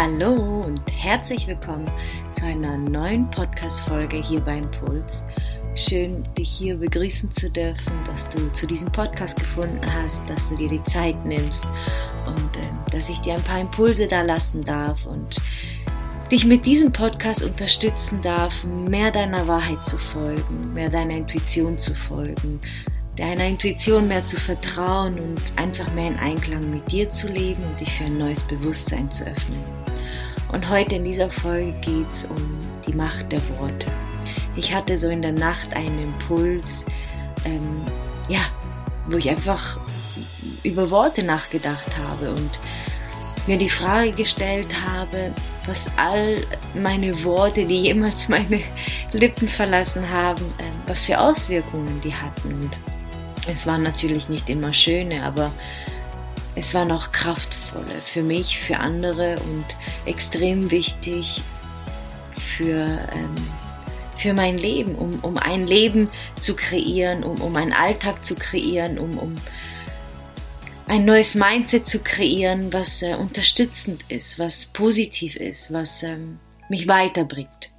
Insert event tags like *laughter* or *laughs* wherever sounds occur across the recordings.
Hallo und herzlich willkommen zu einer neuen Podcast-Folge hier bei Impuls. Schön, dich hier begrüßen zu dürfen, dass du zu diesem Podcast gefunden hast, dass du dir die Zeit nimmst und äh, dass ich dir ein paar Impulse da lassen darf und dich mit diesem Podcast unterstützen darf, mehr deiner Wahrheit zu folgen, mehr deiner Intuition zu folgen, deiner Intuition mehr zu vertrauen und einfach mehr in Einklang mit dir zu leben und dich für ein neues Bewusstsein zu öffnen. Und heute in dieser Folge geht es um die Macht der Worte. Ich hatte so in der Nacht einen Impuls, ähm, ja, wo ich einfach über Worte nachgedacht habe und mir die Frage gestellt habe, was all meine Worte, die jemals meine Lippen verlassen haben, äh, was für Auswirkungen die hatten. Und es waren natürlich nicht immer schöne, aber es waren auch kraftvolle für mich, für andere und extrem wichtig für, ähm, für mein Leben, um, um ein Leben zu kreieren, um, um einen Alltag zu kreieren, um, um ein neues Mindset zu kreieren, was äh, unterstützend ist, was positiv ist, was ähm, mich weiterbringt.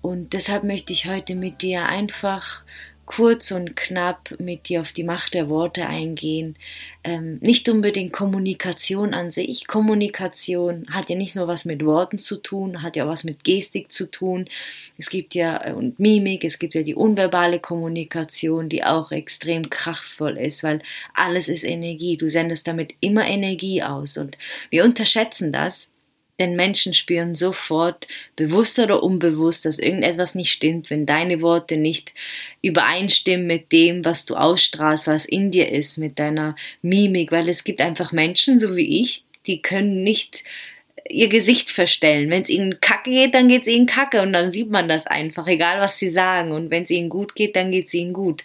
Und deshalb möchte ich heute mit dir einfach kurz und knapp mit dir auf die Macht der Worte eingehen. Ähm, nicht unbedingt Kommunikation an sich. Kommunikation hat ja nicht nur was mit Worten zu tun, hat ja was mit Gestik zu tun. Es gibt ja äh, und Mimik, es gibt ja die unverbale Kommunikation, die auch extrem kraftvoll ist, weil alles ist Energie. Du sendest damit immer Energie aus und wir unterschätzen das denn Menschen spüren sofort, bewusst oder unbewusst, dass irgendetwas nicht stimmt, wenn deine Worte nicht übereinstimmen mit dem, was du ausstrahlst, was in dir ist, mit deiner Mimik, weil es gibt einfach Menschen, so wie ich, die können nicht ihr Gesicht verstellen. Wenn es ihnen kacke geht, dann geht es ihnen kacke und dann sieht man das einfach, egal was sie sagen. Und wenn es ihnen gut geht, dann geht es ihnen gut.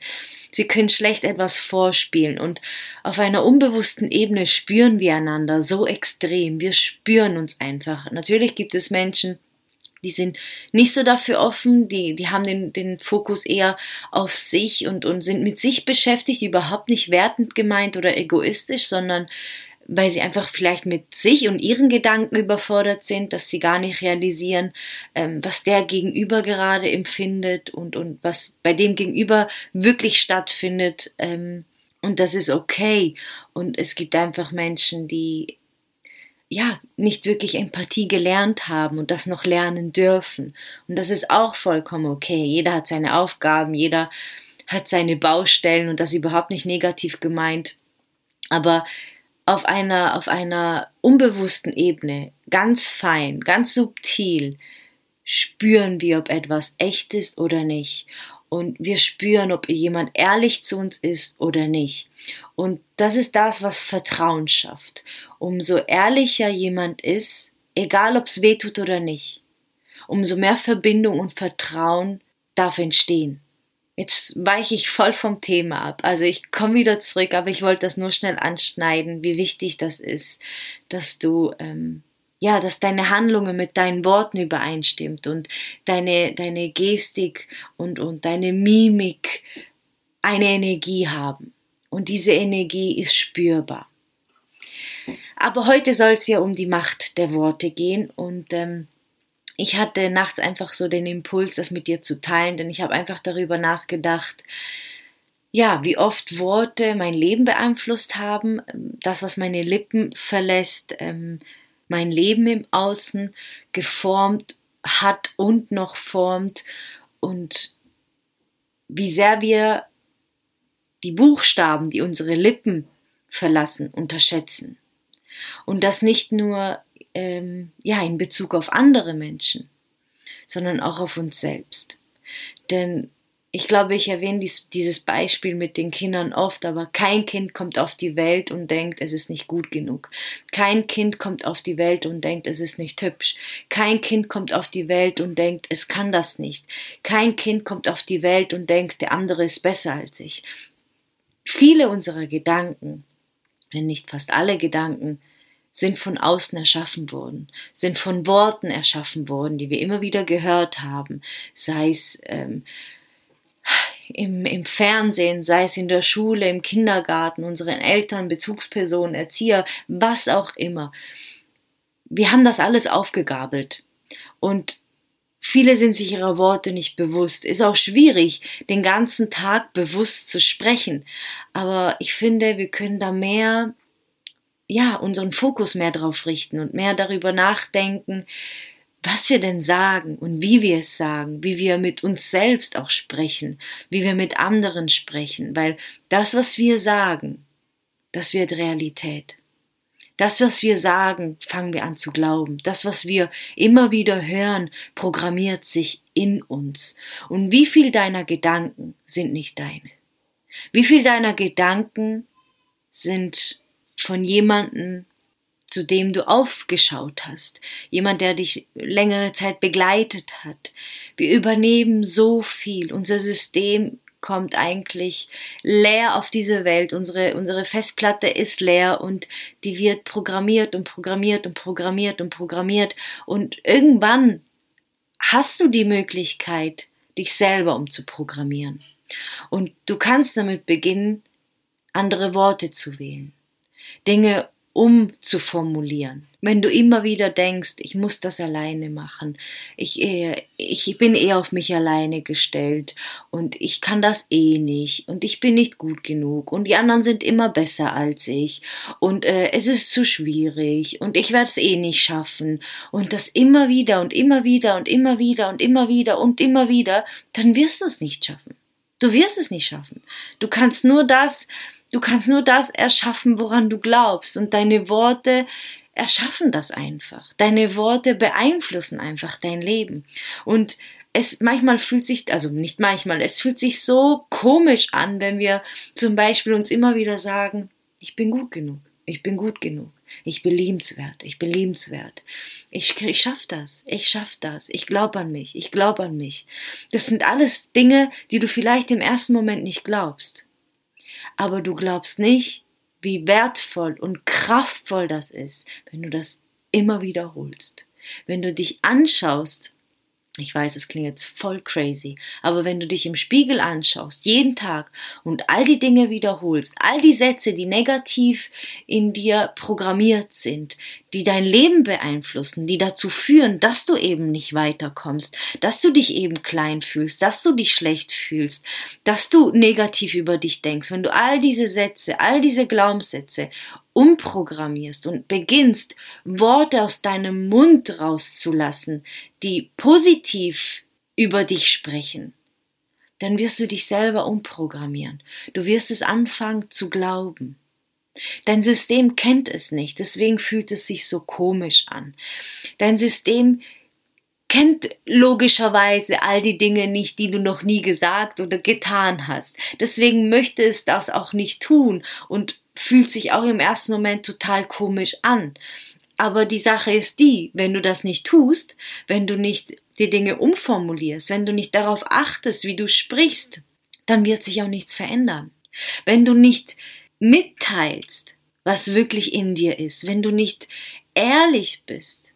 Sie können schlecht etwas vorspielen und auf einer unbewussten Ebene spüren wir einander so extrem. Wir spüren uns einfach. Natürlich gibt es Menschen, die sind nicht so dafür offen, die, die haben den, den Fokus eher auf sich und, und sind mit sich beschäftigt, überhaupt nicht wertend gemeint oder egoistisch, sondern weil sie einfach vielleicht mit sich und ihren Gedanken überfordert sind, dass sie gar nicht realisieren, ähm, was der Gegenüber gerade empfindet und, und was bei dem Gegenüber wirklich stattfindet. Ähm, und das ist okay. Und es gibt einfach Menschen, die ja nicht wirklich Empathie gelernt haben und das noch lernen dürfen. Und das ist auch vollkommen okay. Jeder hat seine Aufgaben, jeder hat seine Baustellen und das überhaupt nicht negativ gemeint. Aber auf einer, auf einer unbewussten Ebene, ganz fein, ganz subtil, spüren wir, ob etwas echt ist oder nicht. Und wir spüren, ob jemand ehrlich zu uns ist oder nicht. Und das ist das, was Vertrauen schafft. Umso ehrlicher jemand ist, egal ob es weh tut oder nicht, umso mehr Verbindung und Vertrauen darf entstehen. Jetzt weiche ich voll vom Thema ab. Also ich komme wieder zurück, aber ich wollte das nur schnell anschneiden, wie wichtig das ist, dass du ähm, ja, dass deine Handlungen mit deinen Worten übereinstimmt und deine deine Gestik und und deine Mimik eine Energie haben und diese Energie ist spürbar. Aber heute soll es ja um die Macht der Worte gehen und ähm, ich hatte nachts einfach so den Impuls, das mit dir zu teilen, denn ich habe einfach darüber nachgedacht, ja, wie oft Worte mein Leben beeinflusst haben, das, was meine Lippen verlässt, ähm, mein Leben im Außen geformt hat und noch formt und wie sehr wir die Buchstaben, die unsere Lippen verlassen, unterschätzen. Und das nicht nur ähm, ja, in Bezug auf andere Menschen, sondern auch auf uns selbst. Denn ich glaube, ich erwähne dies, dieses Beispiel mit den Kindern oft, aber kein Kind kommt auf die Welt und denkt, es ist nicht gut genug. Kein Kind kommt auf die Welt und denkt, es ist nicht hübsch. Kein Kind kommt auf die Welt und denkt, es kann das nicht. Kein Kind kommt auf die Welt und denkt, der andere ist besser als ich. Viele unserer Gedanken, wenn nicht fast alle Gedanken, sind von außen erschaffen worden, sind von Worten erschaffen worden, die wir immer wieder gehört haben, sei es ähm, im, im Fernsehen, sei es in der Schule, im Kindergarten, unseren Eltern, Bezugspersonen, Erzieher, was auch immer. wir haben das alles aufgegabelt. Und viele sind sich ihrer Worte nicht bewusst. Ist auch schwierig, den ganzen Tag bewusst zu sprechen. Aber ich finde, wir können da mehr, ja, unseren Fokus mehr drauf richten und mehr darüber nachdenken, was wir denn sagen und wie wir es sagen, wie wir mit uns selbst auch sprechen, wie wir mit anderen sprechen, weil das, was wir sagen, das wird Realität. Das, was wir sagen, fangen wir an zu glauben. Das, was wir immer wieder hören, programmiert sich in uns. Und wie viel deiner Gedanken sind nicht deine? Wie viel deiner Gedanken sind von jemandem, zu dem du aufgeschaut hast, jemand, der dich längere Zeit begleitet hat. Wir übernehmen so viel. Unser System kommt eigentlich leer auf diese Welt. Unsere, unsere Festplatte ist leer und die wird programmiert und programmiert und programmiert und programmiert. Und irgendwann hast du die Möglichkeit, dich selber umzuprogrammieren. Und du kannst damit beginnen, andere Worte zu wählen, Dinge umzuformulieren. Wenn du immer wieder denkst, ich muss das alleine machen, ich, äh, ich bin eh auf mich alleine gestellt und ich kann das eh nicht und ich bin nicht gut genug und die anderen sind immer besser als ich und äh, es ist zu schwierig und ich werde es eh nicht schaffen und das immer wieder und immer wieder und immer wieder und immer wieder und immer wieder, dann wirst du es nicht schaffen. Du wirst es nicht schaffen. Du kannst nur das, Du kannst nur das erschaffen, woran du glaubst. Und deine Worte erschaffen das einfach. Deine Worte beeinflussen einfach dein Leben. Und es manchmal fühlt sich, also nicht manchmal, es fühlt sich so komisch an, wenn wir zum Beispiel uns immer wieder sagen, ich bin gut genug, ich bin gut genug, ich bin liebenswert, ich bin liebenswert, ich, ich schaff das, ich schaff das, ich glaube an mich, ich glaube an mich. Das sind alles Dinge, die du vielleicht im ersten Moment nicht glaubst aber du glaubst nicht, wie wertvoll und kraftvoll das ist, wenn du das immer wiederholst. Wenn du dich anschaust, ich weiß, es klingt jetzt voll crazy, aber wenn du dich im Spiegel anschaust, jeden Tag und all die Dinge wiederholst, all die Sätze, die negativ in dir programmiert sind, die dein Leben beeinflussen, die dazu führen, dass du eben nicht weiterkommst, dass du dich eben klein fühlst, dass du dich schlecht fühlst, dass du negativ über dich denkst, wenn du all diese Sätze, all diese Glaubenssätze umprogrammierst und beginnst, Worte aus deinem Mund rauszulassen, die positiv über dich sprechen, dann wirst du dich selber umprogrammieren. Du wirst es anfangen zu glauben. Dein System kennt es nicht, deswegen fühlt es sich so komisch an. Dein System kennt logischerweise all die Dinge nicht, die du noch nie gesagt oder getan hast. Deswegen möchte es das auch nicht tun und fühlt sich auch im ersten Moment total komisch an. Aber die Sache ist die, wenn du das nicht tust, wenn du nicht die Dinge umformulierst, wenn du nicht darauf achtest, wie du sprichst, dann wird sich auch nichts verändern. Wenn du nicht mitteilst, was wirklich in dir ist, wenn du nicht ehrlich bist,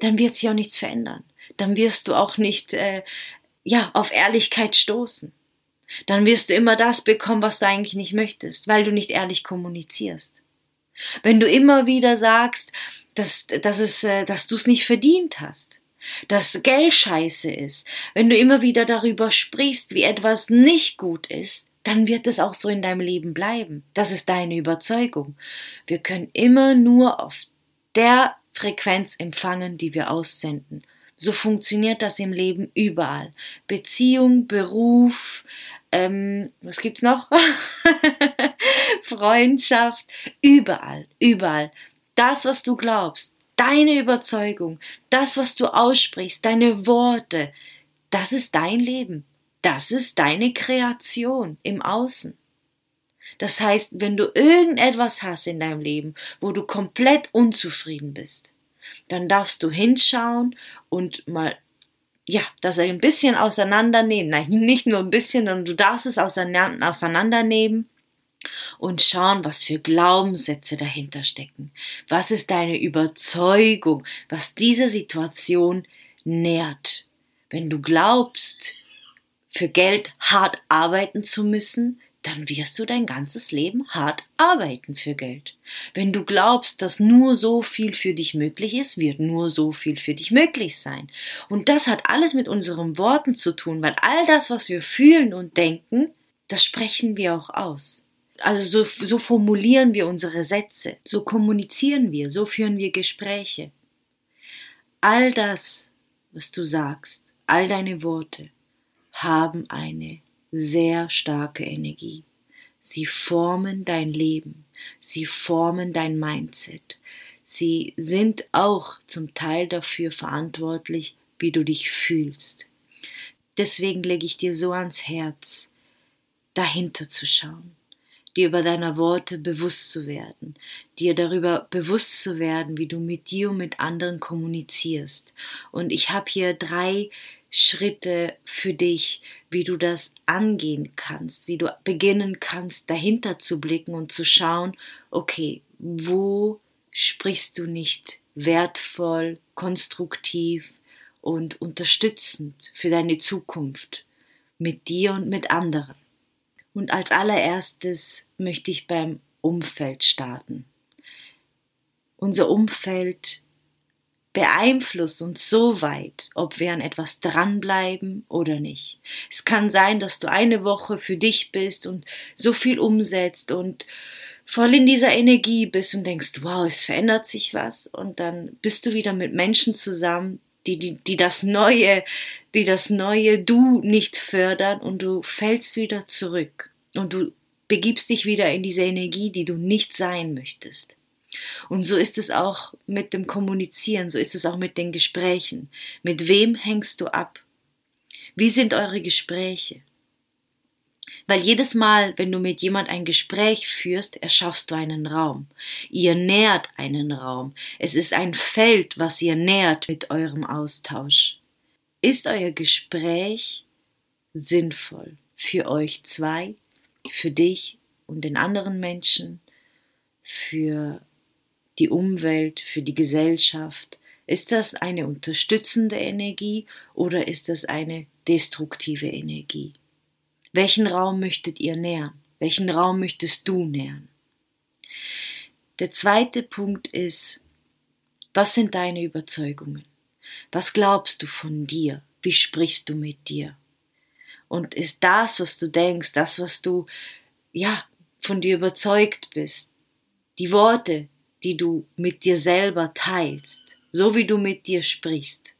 dann wird sich auch nichts verändern. Dann wirst du auch nicht äh, ja auf Ehrlichkeit stoßen dann wirst du immer das bekommen, was du eigentlich nicht möchtest, weil du nicht ehrlich kommunizierst. Wenn du immer wieder sagst, dass, dass, es, äh, dass du es nicht verdient hast, dass Geld scheiße ist, wenn du immer wieder darüber sprichst, wie etwas nicht gut ist, dann wird es auch so in deinem Leben bleiben. Das ist deine Überzeugung. Wir können immer nur auf der Frequenz empfangen, die wir aussenden. So funktioniert das im Leben überall. Beziehung, Beruf, ähm, was gibt's noch? *laughs* Freundschaft, überall, überall. Das, was du glaubst, deine Überzeugung, das, was du aussprichst, deine Worte, das ist dein Leben. Das ist deine Kreation im Außen. Das heißt, wenn du irgendetwas hast in deinem Leben, wo du komplett unzufrieden bist, dann darfst du hinschauen und mal ja, das ein bisschen auseinandernehmen. Nein, *laughs* nicht nur ein bisschen, sondern du darfst es auseinandernehmen und schauen, was für Glaubenssätze dahinter stecken. Was ist deine Überzeugung, was diese Situation nährt? Wenn du glaubst, für Geld hart arbeiten zu müssen, dann wirst du dein ganzes Leben hart arbeiten für Geld. Wenn du glaubst, dass nur so viel für dich möglich ist, wird nur so viel für dich möglich sein. Und das hat alles mit unseren Worten zu tun, weil all das, was wir fühlen und denken, das sprechen wir auch aus. Also so, so formulieren wir unsere Sätze, so kommunizieren wir, so führen wir Gespräche. All das, was du sagst, all deine Worte haben eine sehr starke Energie. Sie formen dein Leben, sie formen dein Mindset. Sie sind auch zum Teil dafür verantwortlich, wie du dich fühlst. Deswegen lege ich dir so ans Herz, dahinter zu schauen, dir über deiner Worte bewusst zu werden, dir darüber bewusst zu werden, wie du mit dir und mit anderen kommunizierst. Und ich habe hier drei Schritte für dich, wie du das angehen kannst, wie du beginnen kannst, dahinter zu blicken und zu schauen, okay, wo sprichst du nicht wertvoll, konstruktiv und unterstützend für deine Zukunft mit dir und mit anderen. Und als allererstes möchte ich beim Umfeld starten. Unser Umfeld beeinflusst uns so weit, ob wir an etwas dranbleiben oder nicht. Es kann sein, dass du eine Woche für dich bist und so viel umsetzt und voll in dieser Energie bist und denkst, wow, es verändert sich was und dann bist du wieder mit Menschen zusammen, die, die, die das Neue, die das neue Du nicht fördern und du fällst wieder zurück und du begibst dich wieder in diese Energie, die du nicht sein möchtest. Und so ist es auch mit dem Kommunizieren, so ist es auch mit den Gesprächen. Mit wem hängst du ab? Wie sind eure Gespräche? Weil jedes Mal, wenn du mit jemand ein Gespräch führst, erschaffst du einen Raum. Ihr nährt einen Raum. Es ist ein Feld, was ihr nährt mit eurem Austausch. Ist euer Gespräch sinnvoll für euch zwei, für dich und den anderen Menschen, für die Umwelt, für die Gesellschaft? Ist das eine unterstützende Energie oder ist das eine destruktive Energie? Welchen Raum möchtet ihr nähern? Welchen Raum möchtest du nähern? Der zweite Punkt ist, was sind deine Überzeugungen? Was glaubst du von dir? Wie sprichst du mit dir? Und ist das, was du denkst, das, was du, ja, von dir überzeugt bist, die Worte, die du mit dir selber teilst, so wie du mit dir sprichst,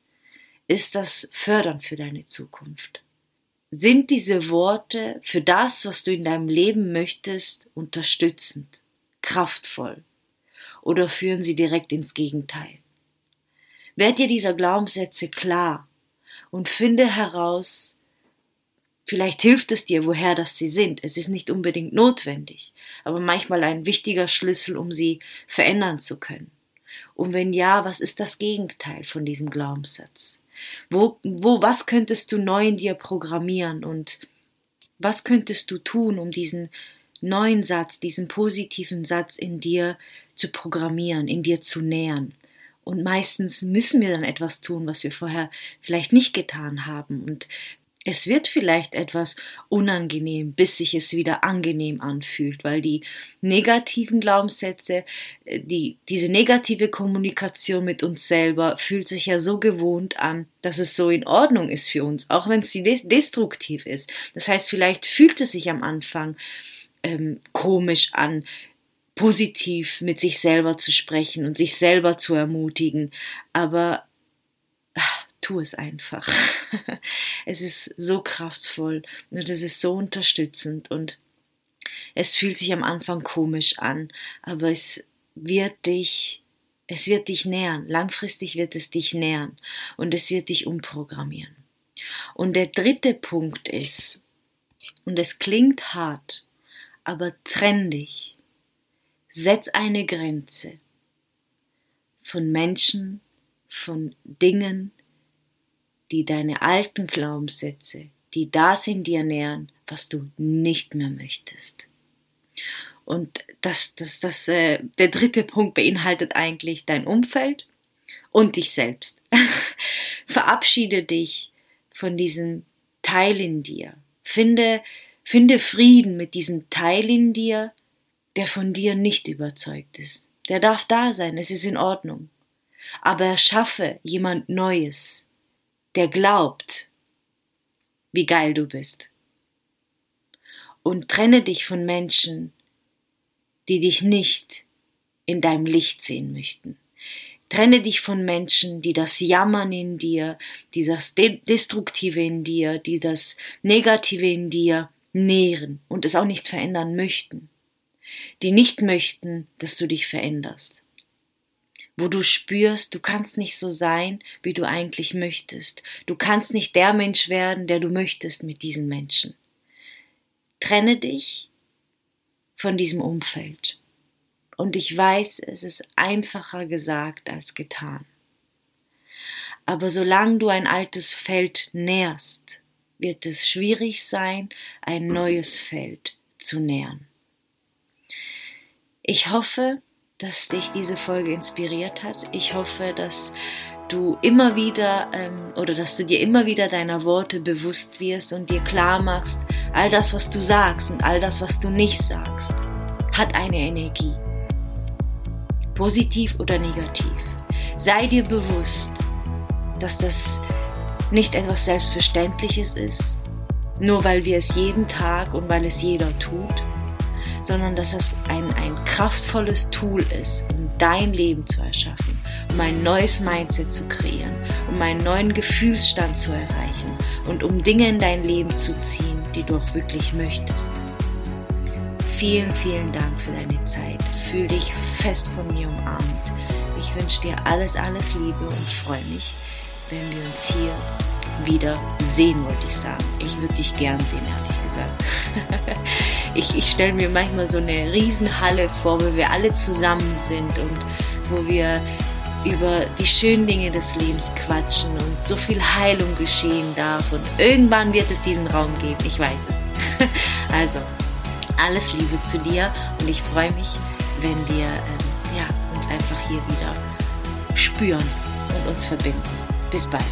ist das fördernd für deine Zukunft? Sind diese Worte für das, was du in deinem Leben möchtest, unterstützend, kraftvoll? Oder führen sie direkt ins Gegenteil? Werd dir dieser Glaubenssätze klar und finde heraus, Vielleicht hilft es dir, woher das sie sind. Es ist nicht unbedingt notwendig, aber manchmal ein wichtiger Schlüssel, um sie verändern zu können. Und wenn ja, was ist das Gegenteil von diesem Glaubenssatz? Wo, wo, was könntest du neu in dir programmieren und was könntest du tun, um diesen neuen Satz, diesen positiven Satz in dir zu programmieren, in dir zu nähern? Und meistens müssen wir dann etwas tun, was wir vorher vielleicht nicht getan haben. Und es wird vielleicht etwas unangenehm, bis sich es wieder angenehm anfühlt, weil die negativen Glaubenssätze, äh, die, diese negative Kommunikation mit uns selber fühlt sich ja so gewohnt an, dass es so in Ordnung ist für uns, auch wenn sie destruktiv ist. Das heißt, vielleicht fühlt es sich am Anfang ähm, komisch an, positiv mit sich selber zu sprechen und sich selber zu ermutigen, aber ach, tu es einfach. *laughs* es ist so kraftvoll und es ist so unterstützend und es fühlt sich am Anfang komisch an, aber es wird dich, es wird dich nähern. Langfristig wird es dich nähern und es wird dich umprogrammieren. Und der dritte Punkt ist, und es klingt hart, aber trenn dich. Setz eine Grenze von Menschen, von Dingen, die deine alten Glaubenssätze, die das in dir nähern, was du nicht mehr möchtest. Und das, das, das, äh, der dritte Punkt beinhaltet eigentlich dein Umfeld und dich selbst. *laughs* Verabschiede dich von diesem Teil in dir. Finde Finde Frieden mit diesem Teil in dir, der von dir nicht überzeugt ist. Der darf da sein, es ist in Ordnung. Aber erschaffe jemand Neues, der glaubt, wie geil du bist. Und trenne dich von Menschen, die dich nicht in deinem Licht sehen möchten. Trenne dich von Menschen, die das Jammern in dir, die das Destruktive in dir, die das Negative in dir nähren und es auch nicht verändern möchten. Die nicht möchten, dass du dich veränderst. Wo du spürst, du kannst nicht so sein, wie du eigentlich möchtest. Du kannst nicht der Mensch werden, der du möchtest mit diesen Menschen. Trenne dich von diesem Umfeld. Und ich weiß, es ist einfacher gesagt als getan. Aber solange du ein altes Feld nährst, wird es schwierig sein, ein neues Feld zu nähern. Ich hoffe, dass dich diese Folge inspiriert hat. Ich hoffe, dass du immer wieder ähm, oder dass du dir immer wieder deiner Worte bewusst wirst und dir klar machst, all das, was du sagst und all das, was du nicht sagst, hat eine Energie positiv oder negativ. Sei dir bewusst, dass das nicht etwas Selbstverständliches ist, nur weil wir es jeden Tag und weil es jeder tut, sondern dass es ein, ein kraftvolles Tool ist, um dein Leben zu erschaffen, um ein neues Mindset zu kreieren, um einen neuen Gefühlsstand zu erreichen und um Dinge in dein Leben zu ziehen, die du auch wirklich möchtest. Vielen, vielen Dank für deine Zeit. Fühl dich fest von mir umarmt. Ich wünsche dir alles, alles Liebe und freue mich, wenn wir uns hier wieder sehen, wollte ich sagen. Ich würde dich gern sehen, ehrlich gesagt. *laughs* ich ich stelle mir manchmal so eine Riesenhalle vor, wo wir alle zusammen sind und wo wir über die schönen Dinge des Lebens quatschen und so viel Heilung geschehen darf. Und irgendwann wird es diesen Raum geben, ich weiß es. *laughs* also, alles Liebe zu dir und ich freue mich, wenn wir ähm, ja, uns einfach hier wieder spüren und uns verbinden. Bis bald.